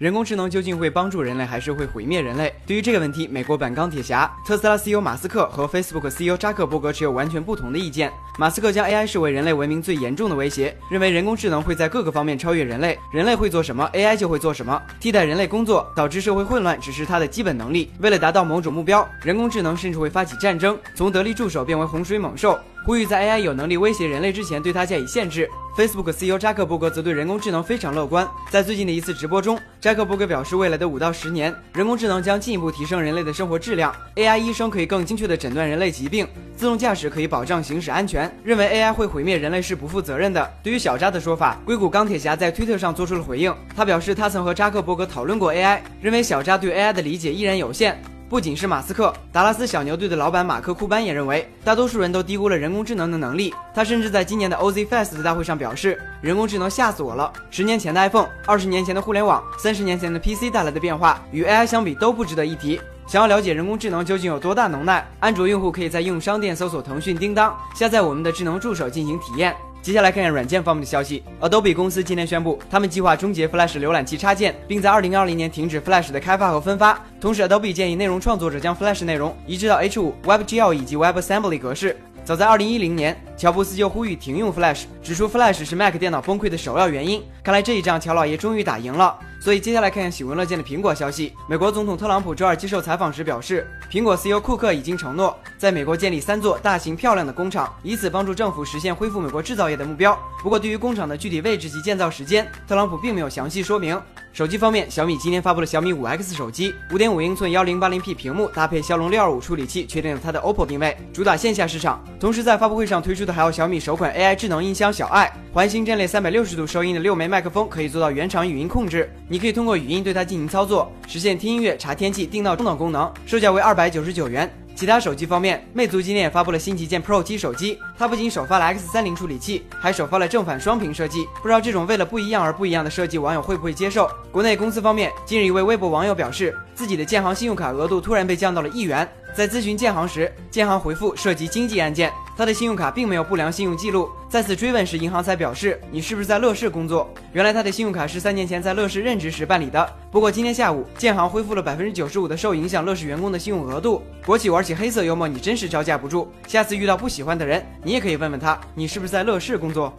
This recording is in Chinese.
人工智能究竟会帮助人类，还是会毁灭人类？对于这个问题，美国版钢铁侠、特斯拉 CEO 马斯克和 Facebook CEO 扎克伯格持有完全不同的意见。马斯克将 AI 视为人类文明最严重的威胁，认为人工智能会在各个方面超越人类，人类会做什么，AI 就会做什么，替代人类工作，导致社会混乱，只是它的基本能力。为了达到某种目标，人工智能甚至会发起战争，从得力助手变为洪水猛兽。呼吁在 AI 有能力威胁人类之前，对它加以限制。Facebook CEO 扎克伯格则对人工智能非常乐观。在最近的一次直播中，扎克伯格表示，未来的五到十年，人工智能将进一步提升人类的生活质量。AI 医生可以更精确地诊断人类疾病，自动驾驶可以保障行驶安全。认为 AI 会毁灭人类是不负责任的。对于小扎的说法，硅谷钢铁侠在推特上做出了回应。他表示，他曾和扎克伯格讨论过 AI，认为小扎对 AI 的理解依然有限。不仅是马斯克，达拉斯小牛队的老板马克库班也认为，大多数人都低估了人工智能的能力。他甚至在今年的 OZ Fest 大会上表示，人工智能吓死我了。十年前的 iPhone，二十年前的互联网，三十年前的 PC 带来的变化，与 AI 相比都不值得一提。想要了解人工智能究竟有多大能耐，安卓用户可以在应用商店搜索腾讯叮当，下载我们的智能助手进行体验。接下来看看软件方面的消息。Adobe 公司今天宣布，他们计划终结 Flash 浏览器插件，并在2020年停止 Flash 的开发和分发。同时，Adobe 建议内容创作者将 Flash 内容移植到 H5、WebGL 以及 WebAssembly 格式。早在2010年，乔布斯就呼吁停用 Flash，指出 Flash 是 Mac 电脑崩溃的首要原因。看来这一仗，乔老爷终于打赢了。所以接下来看看喜闻乐见的苹果消息。美国总统特朗普周二接受采访时表示，苹果 CEO 库克已经承诺在美国建立三座大型漂亮的工厂，以此帮助政府实现恢复美国制造业的目标。不过，对于工厂的具体位置及建造时间，特朗普并没有详细说明。手机方面，小米今天发布了小米五 X 手机，五点五英寸幺零八零 P 屏幕，搭配骁龙六二五处理器，确定了它的 OPPO 定位，主打线下市场。同时，在发布会上推出的还有小米首款 AI 智能音箱小爱，环形阵列三百六十度收音的六枚麦克风，可以做到原厂语音控制。你可以通过语音对它进行操作，实现听音乐、查天气、定闹钟等功能。售价为二百九十九元。其他手机方面，魅族今天也发布了新旗舰 Pro 七手机，它不仅首发了 X 三零处理器，还首发了正反双屏设计。不知道这种为了不一样而不一样的设计，网友会不会接受？国内公司方面，近日一位微博网友表示，自己的建行信用卡额度突然被降到了一元。在咨询建行时，建行回复涉及经济案件，他的信用卡并没有不良信用记录。再次追问时，银行才表示你是不是在乐视工作？原来他的信用卡是三年前在乐视任职时办理的。不过今天下午，建行恢复了百分之九十五的受影响乐视员工的信用额度。国企玩起黑色幽默，你真是招架不住。下次遇到不喜欢的人，你也可以问问他，你是不是在乐视工作？